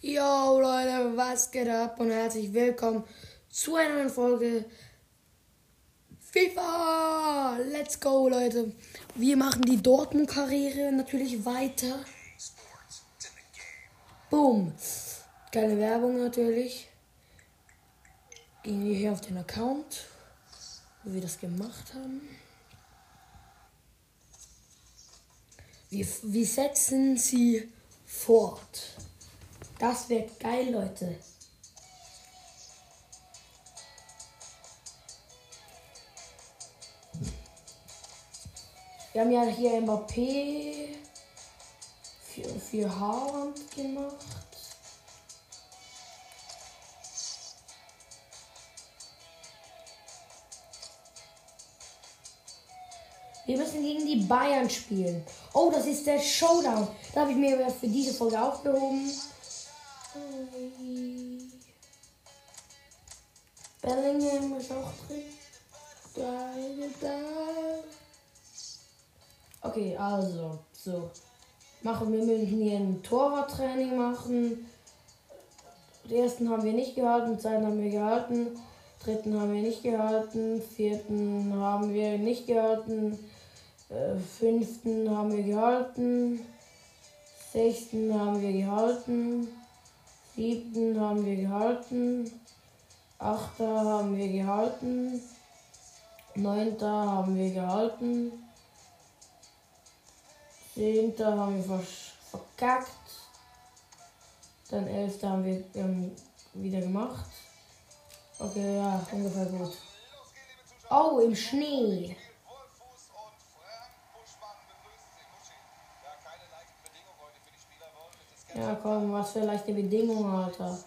Yo Leute, was geht ab und herzlich willkommen zu einer neuen Folge FIFA. Let's go Leute. Wir machen die Dortmund-Karriere natürlich weiter. Boom. Geile Werbung natürlich. Gehen wir hier auf den Account, wo wir das gemacht haben. Wir, wir setzen sie fort. Das wird geil, Leute. Wir haben ja hier Mbappé für, für Haaland gemacht. Wir müssen gegen die Bayern spielen. Oh, das ist der Showdown. Da habe ich mir für diese Folge aufgehoben. Bellingham ist auch drin. Okay, also, so. Machen wir müssen hier ein Torwarttraining machen. Den ersten haben wir nicht gehalten, zweiten haben wir gehalten, dritten haben wir nicht gehalten, vierten haben wir nicht gehalten, äh, fünften haben wir gehalten, sechsten haben wir gehalten, siebten haben wir gehalten, achter haben wir gehalten, neunter haben wir gehalten, zehnter haben wir verkackt, dann elfter haben wir ähm, wieder gemacht. Okay, ja, ungefähr gut. Oh, im Schnee. Ja, komm, was für leichte Bedingungen, Alter.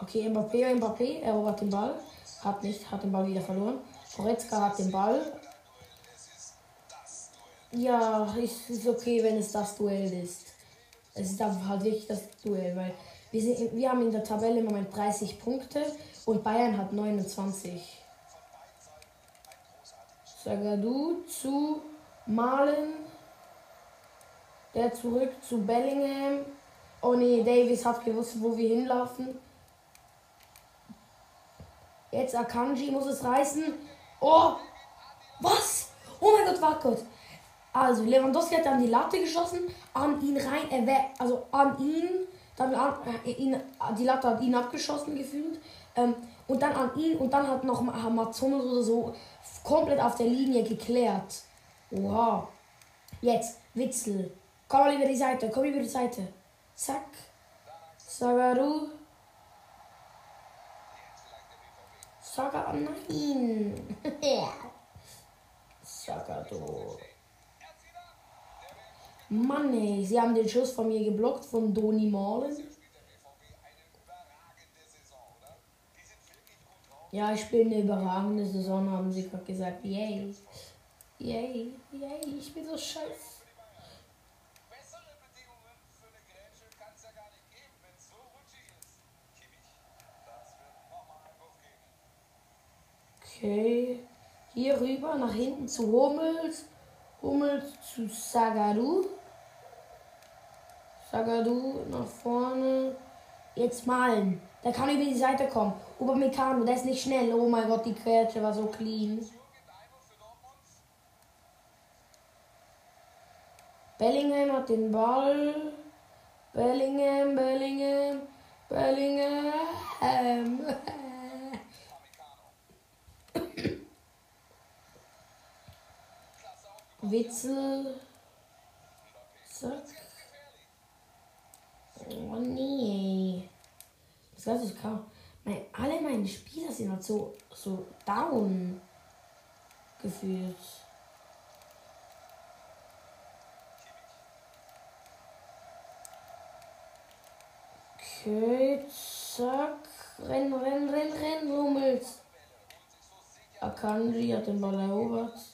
Okay, Mbappé, Mbappé erobert den Ball. Hat nicht, hat den Ball wieder verloren. Goretzka hat den Ball. Ja, ist, ist okay, wenn es das Duell ist. Es ist aber halt wirklich das Duell, weil wir, sind, wir haben in der Tabelle im Moment 30 Punkte und Bayern hat 29. Sagadu zu Malen. Der zurück zu Bellingham. Oh nee, Davis hat gewusst, wo wir hinlaufen. Jetzt Akanji muss es reißen. Oh! Was? Oh mein Gott, warte Gott. Also, Lewandowski hat dann die Latte geschossen, an ihn rein, er wär, also an ihn, dann an, äh, ihn, die Latte hat ihn abgeschossen gefühlt. Ähm, und dann an ihn und dann hat noch Amazon oder so komplett auf der Linie geklärt. Wow. Jetzt, Witzel. Komm mal über die Seite, komm über die Seite. Zack. Sagaru. Saga, nein. Sagado. Mann, ey, sie haben den Schuss von mir geblockt von Doni Malen. Ja, ich spiele eine überragende Saison, haben sie gerade gesagt. Yay. Yay, yay, ich bin so scheiße. Okay. Hier rüber, nach hinten zu Hummels. Hummels zu Sagadu. Sagadu nach vorne. Jetzt malen. Der kann über die Seite kommen. Upamecano, der ist nicht schnell. Oh mein Gott, die Quetsche war so clean. Bellingham hat den Ball. Bellingham, Bellingham, Bellingham. Witzel. Zack. Oh nee. Das lasse ich kaum. Mein, alle meine Spieler sind halt so, so down gefühlt. Okay, zack. Renn, renn, renn, renn, Rummels. Akanji hat den Ball erobert.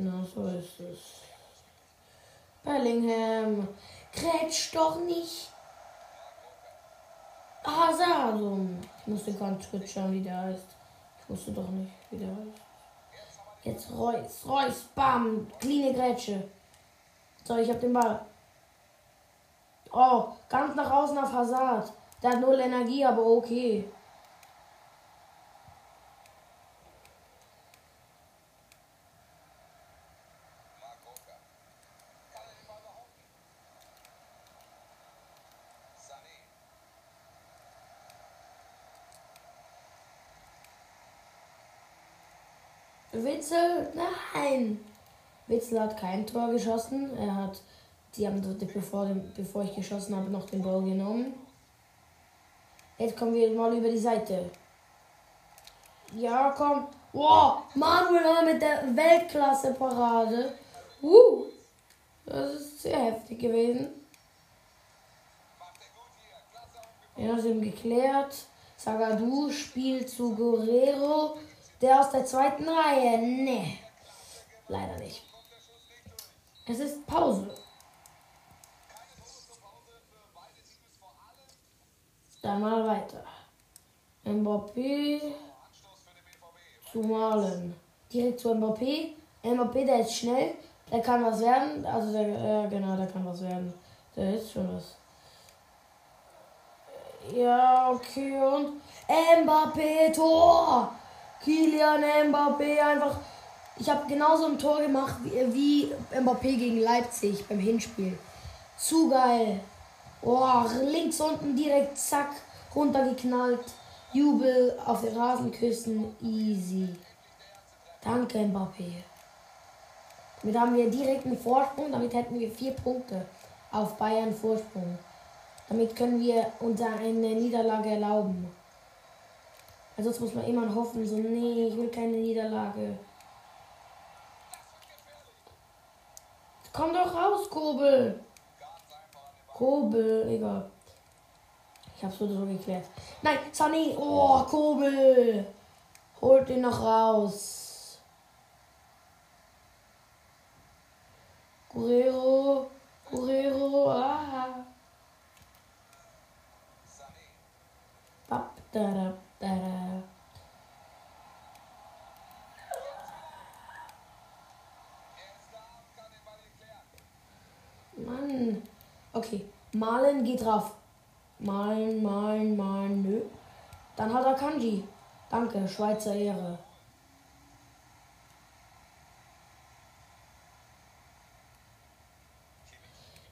Genau so ist es. Bellingham. Grätsch doch nicht. Hazard. Ich musste ganz kurz schauen, wie der heißt. Ich wusste doch nicht, wie der heißt. Jetzt Reus. Reus. Bam. Cleane Grätsche. So, ich hab den Ball. Oh, ganz nach außen auf Hazard. Der hat null Energie, aber okay. Witzel, nein! Witzel hat kein Tor geschossen. Er hat, die haben bevor, bevor ich geschossen habe, noch den Ball genommen. Jetzt kommen wir mal über die Seite. Ja, komm. Wow, Manuel mit der Weltklasse-Parade. Uh, das ist sehr heftig gewesen. Ja, sind geklärt. Sagadu spielt zu Guerrero. Der aus der zweiten Reihe. Nee. Leider nicht. Es ist Pause. Dann mal weiter. Mbappé zu Malen. Direkt zu Mbappé. Mbappé, der ist schnell. Der kann was werden. Also der, äh, genau, der kann was werden. Der ist schon was. Ja, okay. Und Mbappé, Tor! Kilian Mbappé einfach. Ich habe genauso ein Tor gemacht wie, wie Mbappé gegen Leipzig beim Hinspiel. Zu geil. Oh, links unten direkt zack runtergeknallt. Jubel auf den Rasenküssen. Easy. Danke, Mbappé. Damit haben wir direkt einen Vorsprung. Damit hätten wir vier Punkte auf Bayern Vorsprung. Damit können wir uns eine Niederlage erlauben. Also muss man immer hoffen, so, nee, ich will keine Niederlage. Komm doch raus, Kobel. Kobel, egal. Ich hab's so geklärt. Nein, Sunny. Oh, Kobel. Holt ihn noch raus. Guerrero. Guerrero. Ah. Bap, da, da. Tada. Mann. Okay. Malen geht drauf. Malen, malen, malen, nö. Dann hat er Kanji. Danke, Schweizer Ehre.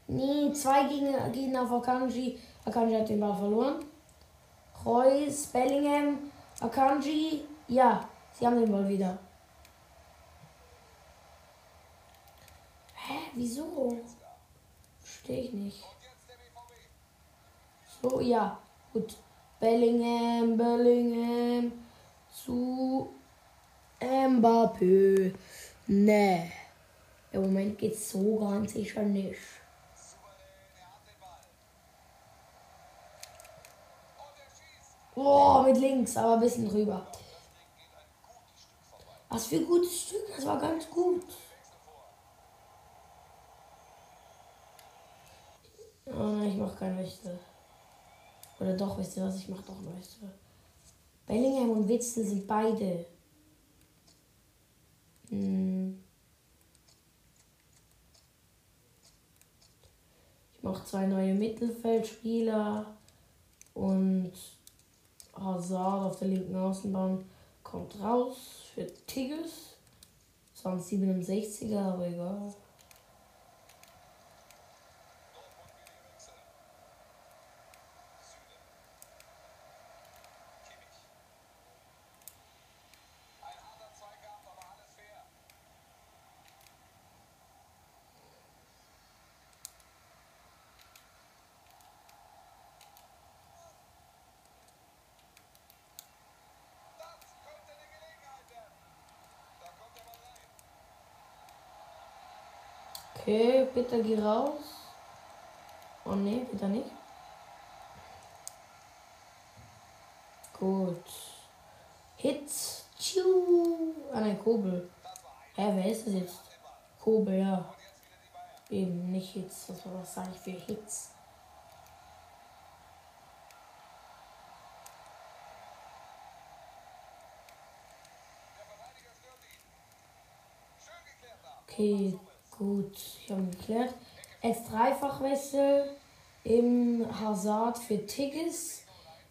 Nee, zwei Gegner auf Akanji. Akanji hat den Ball verloren. Reus, Bellingham, Akanji. Ja, sie haben den Ball wieder. Hä, wieso? Verstehe ich nicht. So, ja, gut. Bellingham, Bellingham zu Mbappé. Nee. Im Moment geht's so ganz sicher nicht. Boah, mit links, aber ein bisschen drüber. Was für ein gutes Stück, das war ganz gut. Oh, ich mach kein Wechsel. Oder doch, wisst ihr was? Ich mach doch ein Wechsel. Bellingham und Witzel sind beide. Hm. Ich mach zwei neue Mittelfeldspieler und Hazard auf der linken Außenbahn kommt raus für Tigges. Waren 67er, aber egal. Okay, bitte geh raus. Oh ne, bitte nicht. Gut. Hit Tschiu. Ah nein, Kobel. Hä, wer ist das jetzt? Kobel, ja. Eben, nicht Hits. Was, sage ich für Hits? Okay, gut. Ich habe geklärt. S3-Fachwechsel im Hazard für Tigges.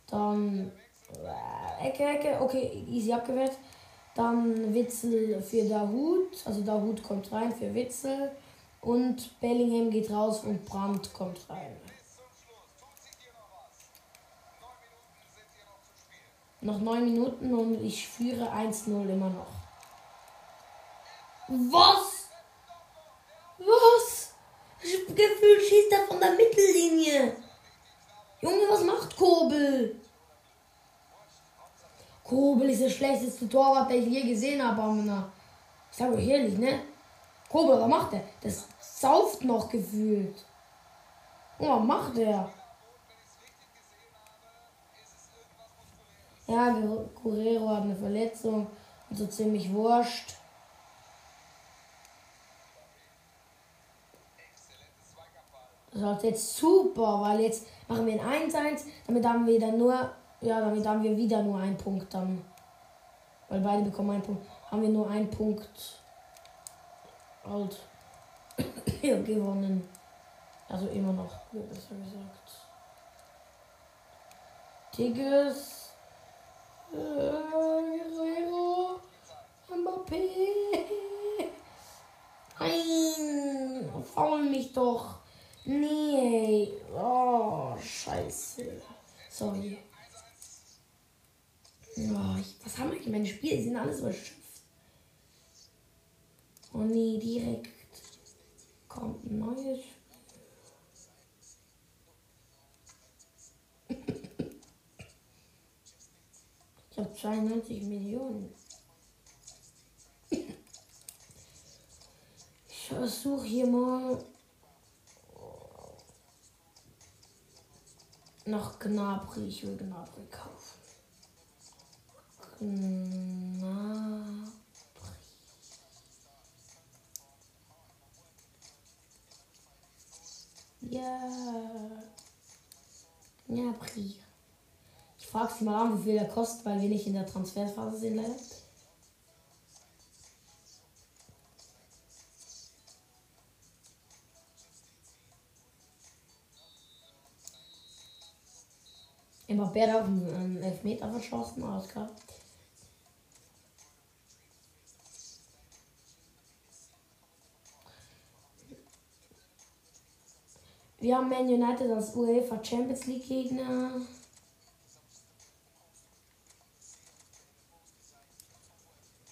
Dann äh, Ecke, Ecke. Okay, easy abgewehrt. Dann Witzel für Dahut. Also Dahut kommt rein für Witzel. Und Bellingham geht raus und Brandt kommt rein. Noch neun Minuten und ich führe 1-0 immer noch. Was? Was? Gefühl schießt er von der Mittellinie. Junge, was macht Kobel? Kobel ist der schlechteste Torwart, der ich je gesehen habe, Amina. Ich sag euch ehrlich, ne? Kobel, was macht er? Das sauft noch gefühlt. Oh, was macht er? Ja, Guerrero hat eine Verletzung. Und so ziemlich wurscht. Das läuft jetzt super, weil jetzt machen wir ein 1-1. Damit haben wir dann nur, ja, damit haben wir wieder nur einen Punkt dann. Weil beide bekommen einen Punkt. Haben wir nur einen Punkt halt gewonnen. Also immer noch, besser gesagt. Tigges. Äh, Guerrero. Mbappé. Nein, faul mich doch. Nee. Oh, scheiße. Sorry. Oh, ich, was haben eigentlich meine Spiele? Die sind alles überschöpft. Oh nee, direkt kommt ein neues Ich habe 92 Millionen. Ich versuche hier mal Noch Gnabry. Ich will Gnabry kaufen. Gnabry. Ja. Gnabry. Ich frage sie mal an, wie viel der kostet, weil wir nicht in der Transferphase sind leider. Immer Bär auf einen Elfmeter verschossen, klar. Wir haben Man United als UEFA Champions League Gegner.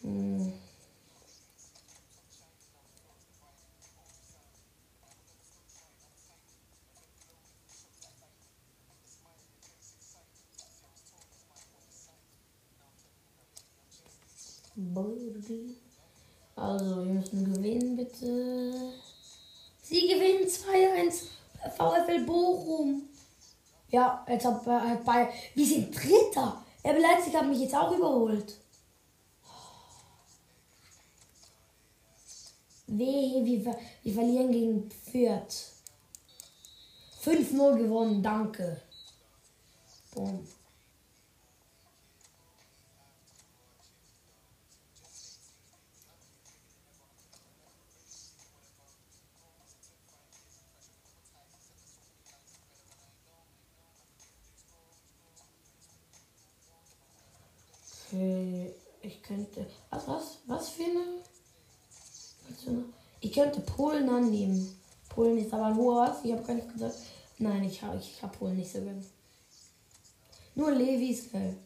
Hm. Also, wir müssen gewinnen, bitte. Sie gewinnen 2-1. VfL Bochum. Ja, jetzt hat, hat bei. Wir sind Dritter. RB Leipzig hat mich jetzt auch überholt. Wehe, wir, wir verlieren gegen Fürth. 5-0 gewonnen, danke. Boom. Okay, ich könnte. Was, was? Was für eine? Ich könnte Polen annehmen. Polen ist aber nur was. Ich habe gar nicht gesagt. Nein, ich habe ich hab Polen nicht so gern. Nur Levi ist geil.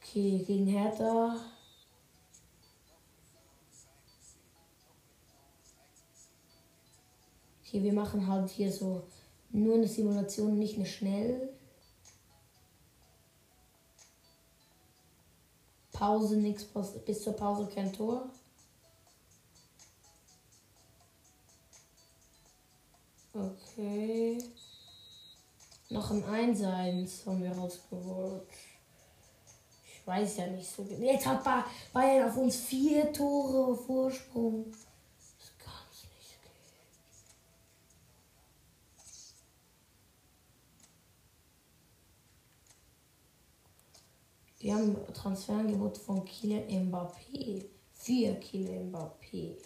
Okay, gegen Hertha. Okay, wir machen halt hier so nur eine Simulation, nicht eine schnell. Pause, nichts bis zur Pause kein Tor. Okay. Noch ein 1-1 haben wir rausgeholt. Ich weiß ja nicht so genau. Jetzt hat Bayern auf uns vier Tore Vorsprung. Das kann es nicht gehen. Wir haben Transferangebot von Kylian Mbappé. Vier Kylian Mbappé.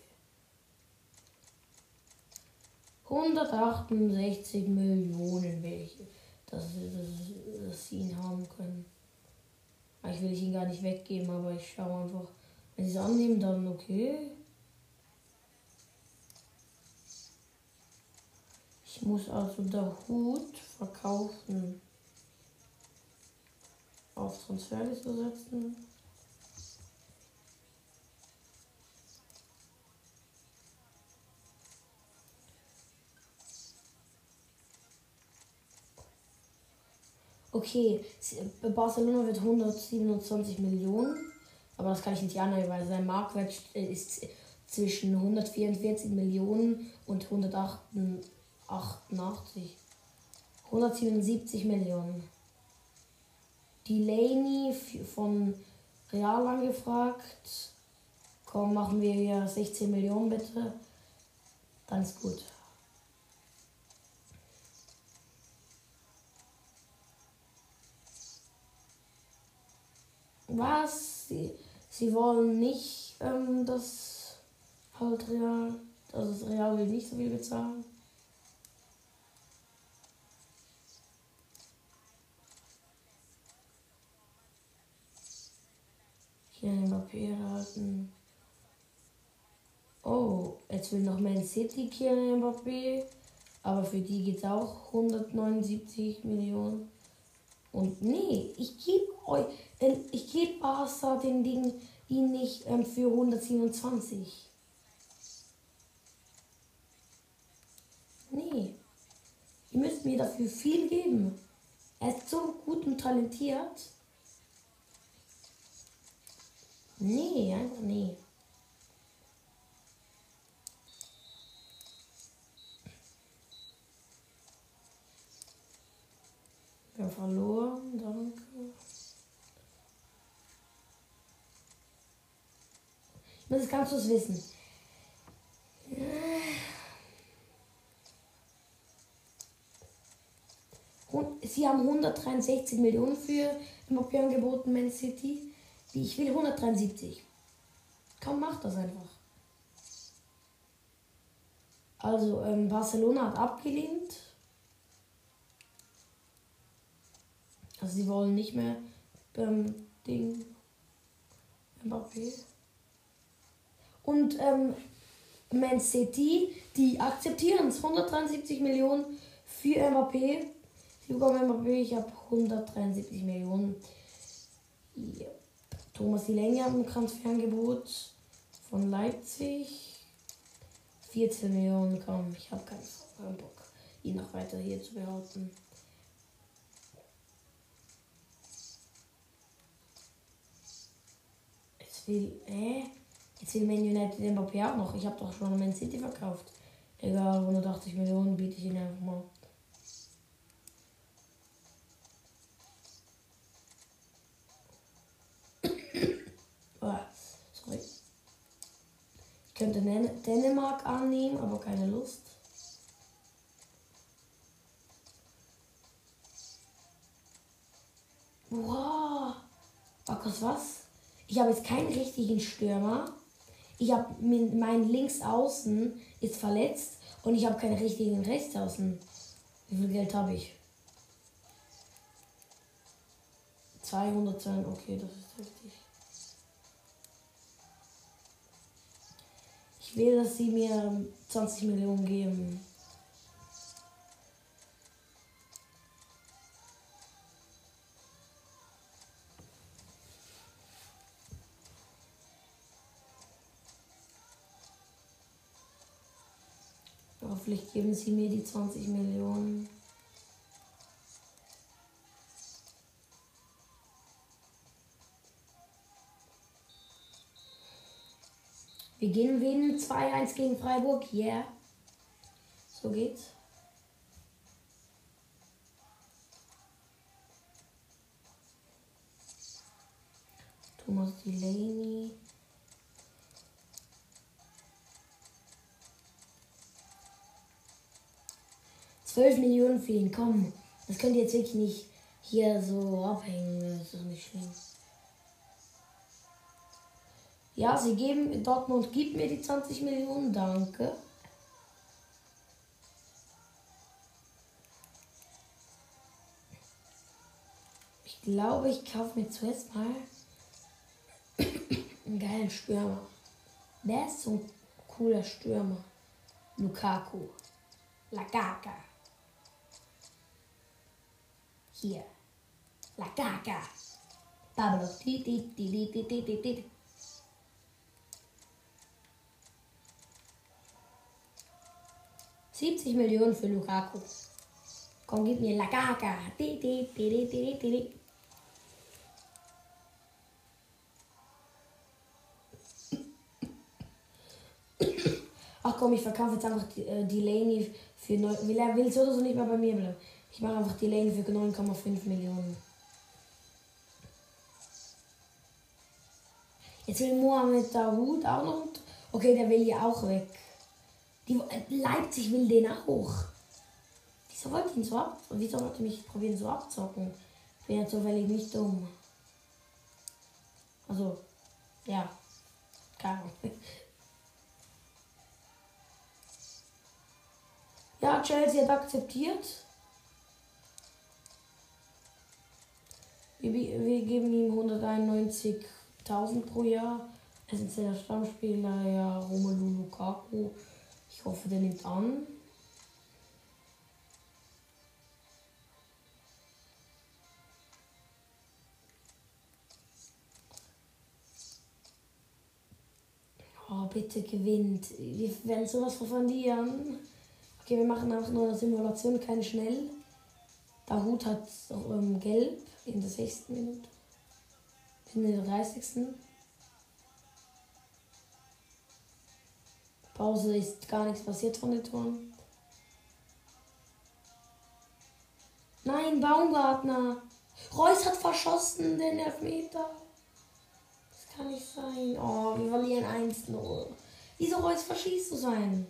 168 Millionen welche, dass, dass, dass sie ihn haben können. Ich will ihn gar nicht weggeben, aber ich schaue einfach. Wenn sie es annehmen, dann okay. Ich muss also der Hut verkaufen. Auf Transferliste setzen. Okay, Barcelona wird 127 Millionen, aber das kann ich nicht annehmen, weil sein Marktwert ist zwischen 144 Millionen und 188. 177 Millionen. Delaney von Real angefragt. Komm, machen wir hier 16 Millionen bitte. Dann ist gut. Was? Sie, sie wollen nicht, ähm, dass halt Real, also das Real will nicht so viel bezahlen. Ein Papier halten. Oh, jetzt will noch Man City Kylian Mbappé. Aber für die geht es auch 179 Millionen. Und nee, ich gebe euch, ich gebe Barca den Ding ihn nicht ähm, für 127. Nee. Ihr müsst mir dafür viel geben. Er ist so gut und talentiert. Nee, einfach nee. Wir verloren, danke. Das kannst du es wissen. Sie haben 163 Millionen für Mbappé angeboten, Man City. Ich will 173. Komm, mach das einfach. Also, ähm, Barcelona hat abgelehnt. Also, sie wollen nicht mehr ähm, Ding Mbappé. Und ähm, Man City, die akzeptieren es. 173 Millionen für Mbappé. Bekommen Mbappé, ich habe 173 Millionen. Ja. Thomas Delaney hat ein Transferangebot von Leipzig. 14 Millionen, komm, ich habe keinen Bock, ihn noch weiter hier zu behalten. Jetzt will, äh, jetzt will Man United den Mbappé auch noch. Ich habe doch schon Man City verkauft. Egal, 180 Millionen biete ich ihn einfach mal. Könnte Dänemark annehmen, aber keine Lust. Wow. Markus, was? Ich habe jetzt keinen richtigen Stürmer. Ich habe mein Linksaußen ist verletzt und ich habe keinen richtigen Rechtsaußen. Wie viel Geld habe ich? 200 sein, okay, das ist richtig. Ich will, dass sie mir 20 Millionen geben. Hoffentlich geben sie mir die 20 Millionen. Wir gehen gewinnen 2-1 gegen Freiburg. Yeah. So geht's. Thomas Delaney. Zwölf Millionen für ihn, komm. Das könnt ihr jetzt wirklich nicht hier so abhängen. Das ist nicht schlimm. Ja, sie geben, Dortmund gibt mir die 20 Millionen, danke. Ich glaube, ich kaufe mir zuerst mal einen geilen Stürmer. Wer ist so ein cooler Stürmer? Lukaku. Lagaka. Hier. Lagaka. Pablo. Di, di, di, di, di, di, di. Siebzig Millionen für Lukaku. Komm, gib mir Lagaka. Ach komm, ich verkaufe jetzt einfach die, äh, Delaney für 9. Will er will so oder so nicht mehr bei mir bleiben. Ich mache einfach Delaney für 9,5 Millionen. Jetzt will Mohamed Dahoud auch noch. Okay, der will ja auch weg. Die, äh, Leipzig will den auch. Wieso wollte ihn so ab? Wieso wollte ich mich probieren so abzocken? Ich bin ja zufällig nicht dumm. Also, ja. Keine Ahnung. Ja, Chelsea hat akzeptiert. Wir, wir geben ihm 191.000 pro Jahr. Essentieller Stammspieler, ja, Romelu Lukaku. Ich hoffe, der nimmt an. Oh, bitte gewinnt. Wir werden sowas verlieren. Okay, wir machen auch nur eine Simulation, keine schnell. Der Hut hat ähm, gelb in der 6. Minute. In der 30. Pause ist gar nichts passiert von den Toren. Nein, Baumgartner. Reus hat verschossen den Elfmeter. Das kann nicht sein. Oh, wir verlieren 1-0. Wieso Reus verschießt du sein?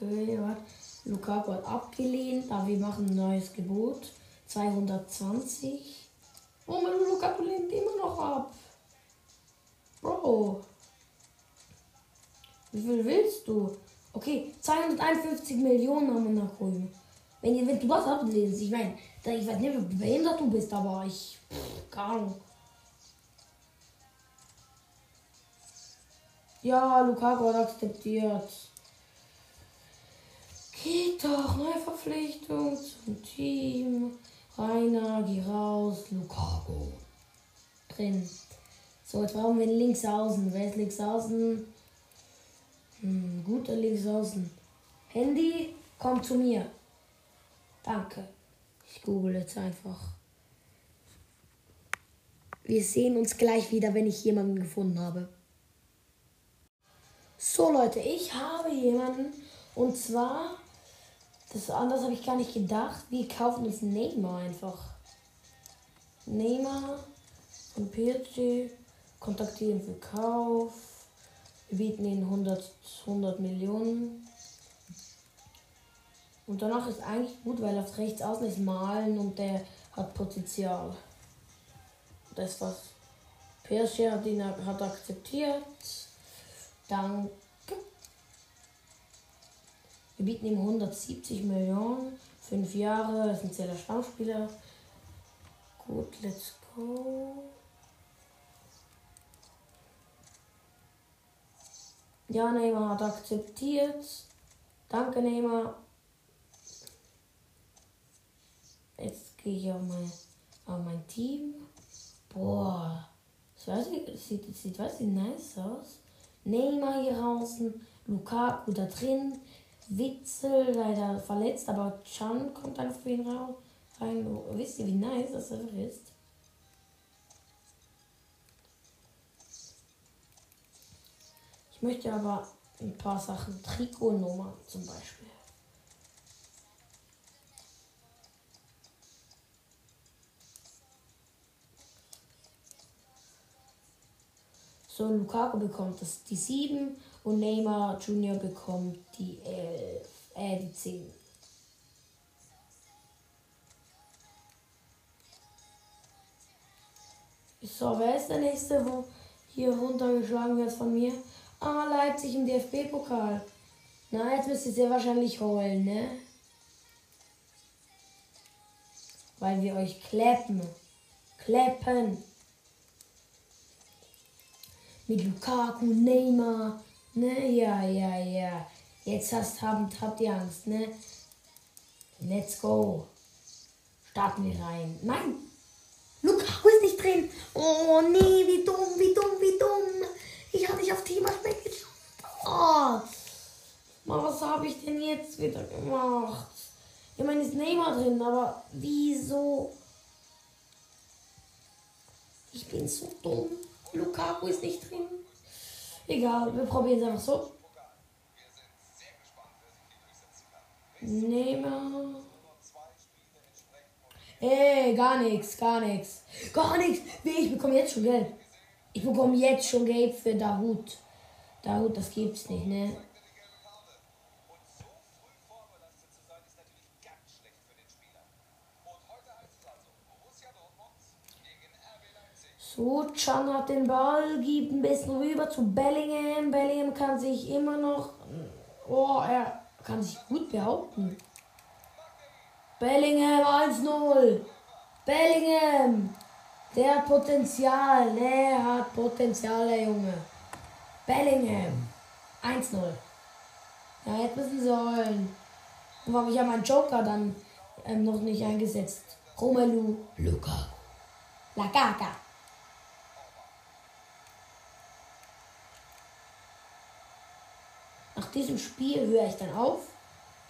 Okay, warte. Lukaku hat abgelehnt, aber wir machen ein neues Gebot. 220. Oh, mein Lukaku lehnt immer noch ab. Bro. Wie viel willst du? Okay, 251 Millionen haben wir nach oben. Wenn ihr wenn du was ablesen, ich meine, ich weiß nicht, wie behindert du bist, aber ich. Pff, keine Ahnung. Ja, Lukaku hat akzeptiert. Doch, neue Verpflichtung zum Team. Rainer, geh raus. Lukaku. Drin. So, jetzt brauchen wir einen Linksaußen. Wer ist Linksaußen? Hm, guter Linksaußen. Handy, komm zu mir. Danke. Ich google jetzt einfach. Wir sehen uns gleich wieder, wenn ich jemanden gefunden habe. So Leute, ich habe jemanden und zwar das anders habe ich gar nicht gedacht. Wir kaufen uns Neymar einfach. Neymar von PSG kontaktieren für Kauf. Wir bieten ihnen 100, 100 Millionen. Und danach ist eigentlich gut, weil auf rechts außen ist Malen und der hat Potenzial. Das was. PSG hat ihn hat akzeptiert. Danke. Wir bieten ihm 170 Millionen, 5 Jahre, das ist ein zähler Stammspieler. Gut, let's go. Ja, Neymar hat akzeptiert. Danke, Neymar. Jetzt gehe ich auf mein, auf mein Team. Boah. Das, weiß ich, das sieht, das sieht, weiß ich, nice aus. Neymar hier draußen. Lukaku da drin. Witzel leider verletzt, aber Chan kommt dann auf ihn rein. Wisst ihr, wie nice das einfach ist? Ich möchte aber ein paar Sachen, Trikotnummer zum Beispiel. So, Lukaku bekommt das die 7 und Neymar Junior bekommt die 11, äh, die 10. So, wer ist der nächste, wo hier runtergeschlagen wird von mir? Ah, Leipzig im DFB-Pokal. Na, jetzt müsst ihr sehr wahrscheinlich heulen, ne? Weil wir euch kleppen. Kleppen. Mit Lukaku, Neymar. Ne, ja, ja, ja. Jetzt hast, habt, habt ihr Angst, ne? Let's go. Starten wir rein. Nein! Lukaku ist nicht drin. Oh nee, wie dumm, wie dumm, wie dumm. Ich habe dich auf Thema Speck. Oh. Mal, was habe ich denn jetzt wieder gemacht? Ich meine, ist Neymar drin, aber wieso? Ich bin so dumm. Lukaku ist nicht drin. Egal, wir probieren es einfach so. Neymar. Ey, gar nichts, gar nichts. Gar nichts. Ich bekomme jetzt schon Geld. Ich bekomme jetzt schon Geld für Dahut. Dahut, das gibt's nicht, ne? So, Chan hat den Ball, gibt ein bisschen rüber zu Bellingham. Bellingham kann sich immer noch. Oh, er kann sich gut behaupten. Bellingham 1-0. Bellingham. Der hat Potenzial. Der hat Potenzial, der Junge. Bellingham. 1-0. Ja, jetzt müssen. Und warum ich ja meinen Joker dann ähm, noch nicht eingesetzt. Romelu Lukaku. Lagaga. Nach diesem Spiel höre ich dann auf.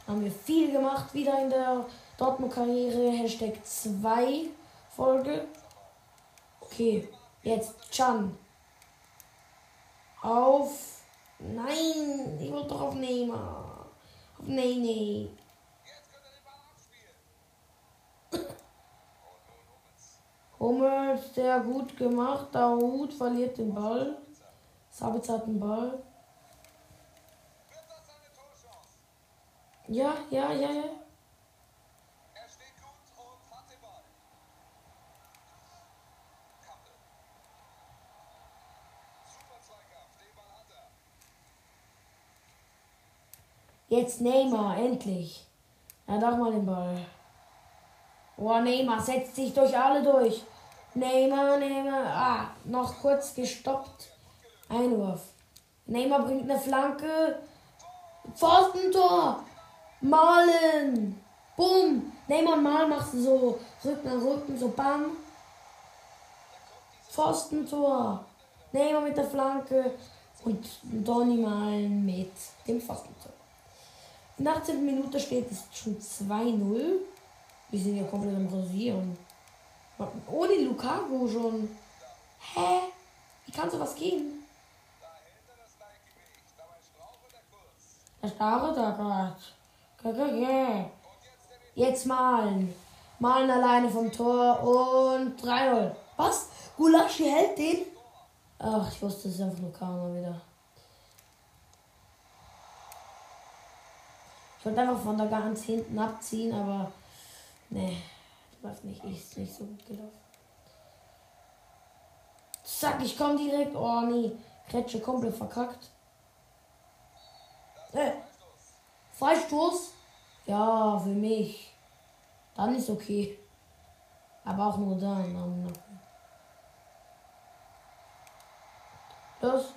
Haben wir viel gemacht wieder in der Dortmund-Karriere. Hashtag 2 Folge. Okay, jetzt Chan. Auf. Nein, ich wollte doch auf Neymar. Auf Nene. Hummels, sehr gut gemacht. Daoud verliert den Ball. Sabitz hat den Ball. Ja, ja, ja, ja. Jetzt Neymar, endlich. Ja, doch mal den Ball. Oh, Neymar setzt sich durch alle durch. Neymar, Neymar. Ah, noch kurz gestoppt. Einwurf. Neymar bringt eine Flanke. Pfostentor. Malen. Bumm. Neymar Mal macht so Rücken an Rücken, so bam. Pfostentor. Neymar mit der Flanke. Und Donny Malen mit dem Pfostentor. In der 18. Minute steht es schon 2-0. Wir sind ja komplett am Rasieren. Ohne Lukaku schon. Hä? Wie kann sowas gehen? Der starre da gerade. Jetzt malen. Malen alleine vom Tor und 3-0. Was? Gulaschi hält den? Ach, ich wusste es einfach nur Karma wieder. Ich wollte einfach von da ganz hinten abziehen, aber nee, läuft nicht. Ist nicht so gut gelaufen. Zack, ich komme direkt. Oh nee, Kretsche komplett verkackt. Äh, Freistoß? Ja, für mich. Dann ist okay. Aber auch nur dann. Los.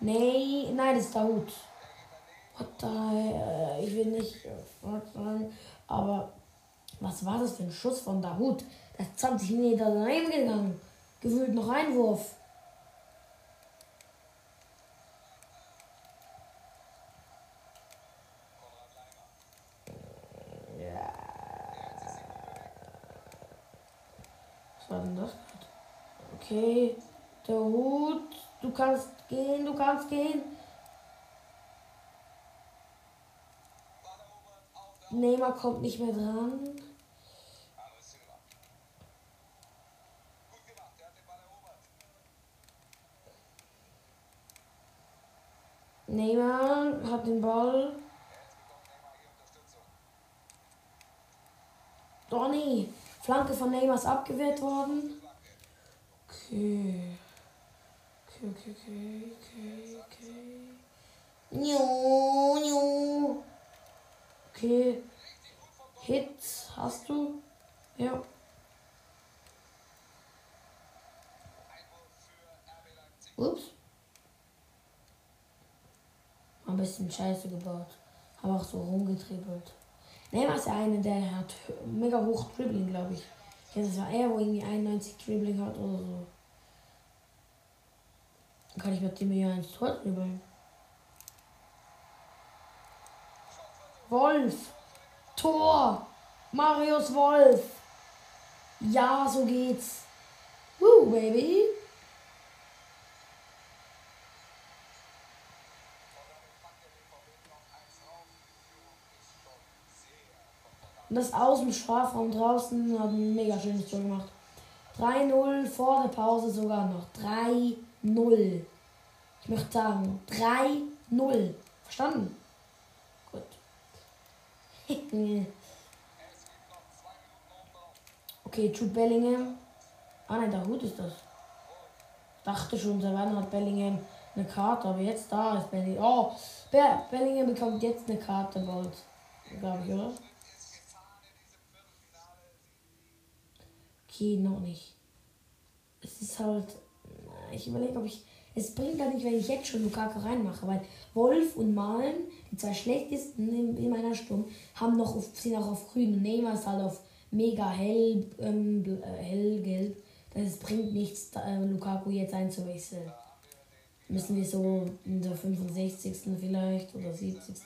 Nee, nein, das ist da gut. What the, äh, ich will nicht sagen, aber was war das für ein Schuss von Dahut? Der ist 20 Meter daneben gegangen. Gewühlt noch Einwurf. war denn das? Okay. Der Hut. Du kannst gehen, du kannst gehen. Neymar kommt nicht mehr dran. Neymar hat den Ball. Donny. Flanke von Neymar ist abgewehrt worden. Okay. Okay, okay, okay, okay, okay. Nju, nju. Okay. Hits hast du? Ja. Ups. Ein bisschen Scheiße gebaut. Habe auch so rumgetribbelt. Neymar ist ja einer, der hat mega hoch Dribbling, glaube ich. Ja, das war er, wo irgendwie 91 Dribbling hat oder so. Dann kann ich mit dem ja ins Tor dribbeln. Wolf. Tor. Marius Wolf. Ja, so geht's. Woo, baby. Und das aus dem Strafraum draußen hat ein mega schönes Tor gemacht. 3-0 vor der Pause sogar noch. 3-0. Ich möchte sagen, 3-0. Verstanden? Gut. okay, Jude Bellingham. Ah nein, der Hut ist das. Dachte schon, Werner hat Bellingham eine Karte, aber jetzt da ist Bellingham. Oh, Bellingham bekommt jetzt eine Karte bald. Glaube ich, oder? Okay, noch nicht. Es ist halt. Ich überlege, ob ich. Es bringt halt nicht, wenn ich jetzt schon Lukaku reinmache, weil Wolf und Malen, die zwei schlechtesten in, in meiner Sturm, haben noch auf, sind auch auf grün und Neymar ist halt auf mega hell, ähm, äh, hellgelb. Das bringt nichts, äh, Lukaku jetzt einzuwechseln. Müssen wir so in der 65. vielleicht oder 70.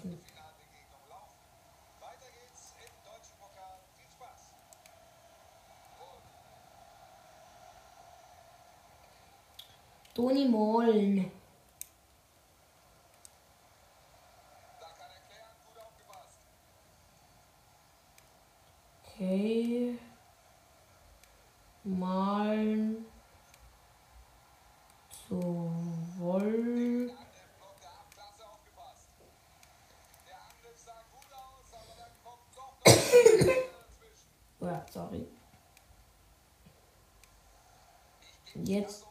Toni Mollen. Okay. Malen. So, Woll. ja, sorry. Jetzt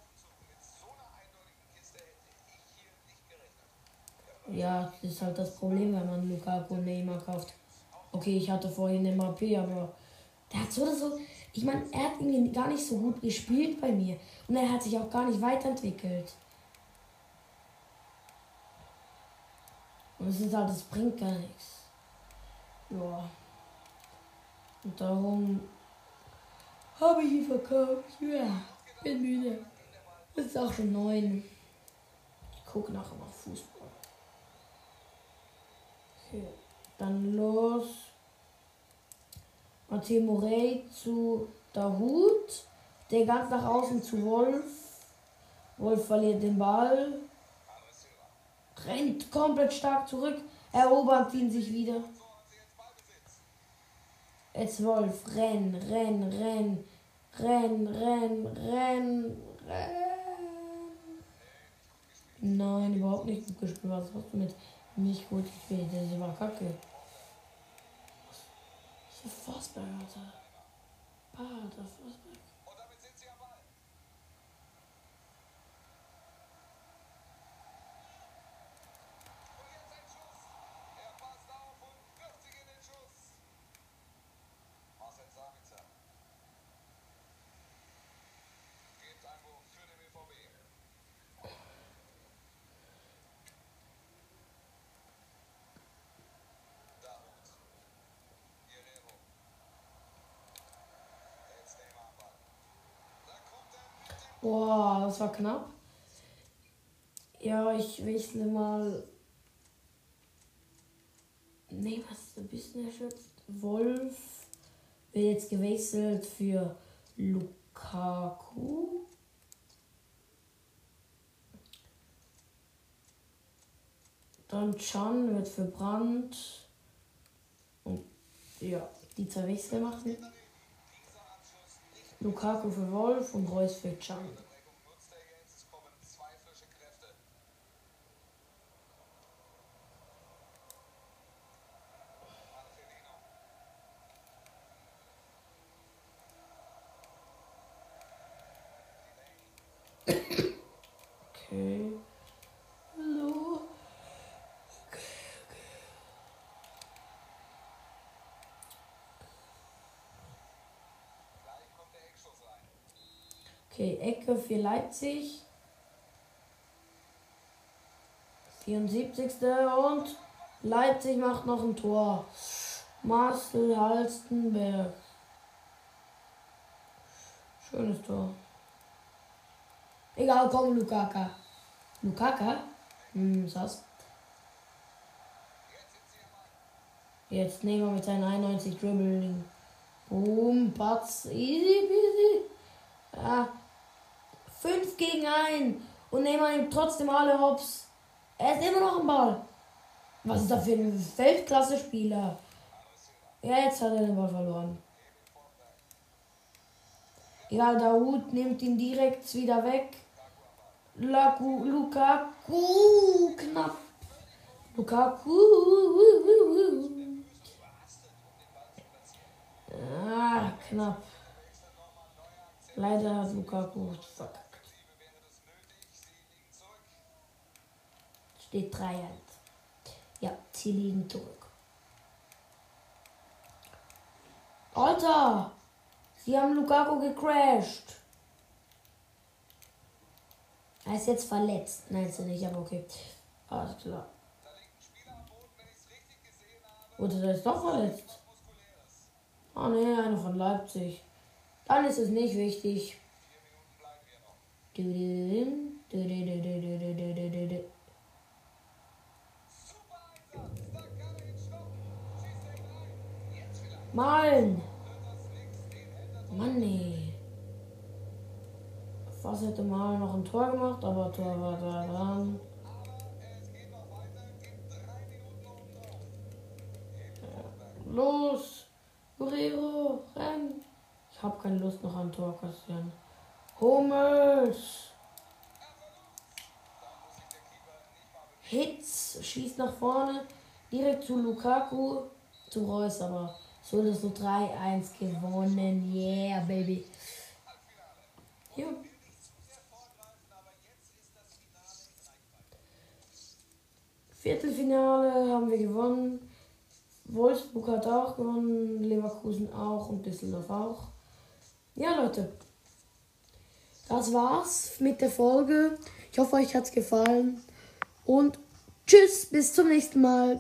Ja, das ist halt das Problem, wenn man Lukaku und Neymar kauft. Okay, ich hatte vorhin MAP, aber der hat so oder so. Ich meine, er hat irgendwie gar nicht so gut gespielt bei mir. Und er hat sich auch gar nicht weiterentwickelt. Und es ist halt, das bringt gar nichts. Ja. Und darum habe ich ihn verkauft. Ja, bin müde. Es ist auch schon neun. Ich gucke nachher noch Fußball. Dann los. Mathieu Morey zu Dahut. Der ganz nach außen zu Wolf. Wolf verliert den Ball. Rennt komplett stark zurück. Erobert ihn sich wieder. Jetzt Wolf. Renn, renn, renn. Renn, renn, renn, renn. Nein, überhaupt nicht gut gespielt. Was hast du mit nicht gut gespielt, das war kacke. So Forsberg, Alter. Alter, Forsberg. Boah, das war knapp. Ja, ich wechsle mal. Nee, was ist ein bisschen erschöpft? Wolf wird jetzt gewechselt für Lukaku. Dann Chan wird für Brand. Und ja, die zwei Wechsel machen. Lukaku für Wolf und Reus für Chan. Okay. Hallo. Okay, Ecke für Leipzig. 74. Und Leipzig macht noch ein Tor. Marcel Halstenberg. Schönes Tor. Egal, komm, Lukaka. Lukaka? Hm, was? Jetzt nehmen wir mit seinen 91 Dribbling. Boom, Patz. Easy peasy. Ja. 5 gegen 1. Und nehmen ihm trotzdem alle Hops. Er ist immer noch im Ball. Was ist das für ein Weltklasse-Spieler? Ja, jetzt hat er den Ball verloren. Ja, Daoud nimmt ihn direkt wieder weg. Laku, Lukaku, knapp. Lukaku. Ah, knapp. Leider hat Lukaku verkackt. Steht 3-1. Ja, sie liegen zurück. Alter! Sie haben Lukaku gecrashed. Er ist jetzt verletzt. Nein, ist er nicht, aber okay. Alles klar. Oder er ist doch verletzt. Ah ne, einer von Leipzig. Dann ist es nicht wichtig. Mann! Mann, nee. Was hätte mal noch ein Tor gemacht, aber Tor war da dran. Los! Guerrero, renn! Ich habe keine Lust noch an Tor kassieren. Hummels! Hitz schießt nach vorne, direkt zu Lukaku, zu Reus, aber so ist so 3-1 gewonnen. Yeah, baby. Jo. Viertelfinale haben wir gewonnen. Wolfsburg hat auch gewonnen, Leverkusen auch und Düsseldorf auch. Ja, Leute. Das war's mit der Folge. Ich hoffe, euch hat's gefallen. Und tschüss, bis zum nächsten Mal.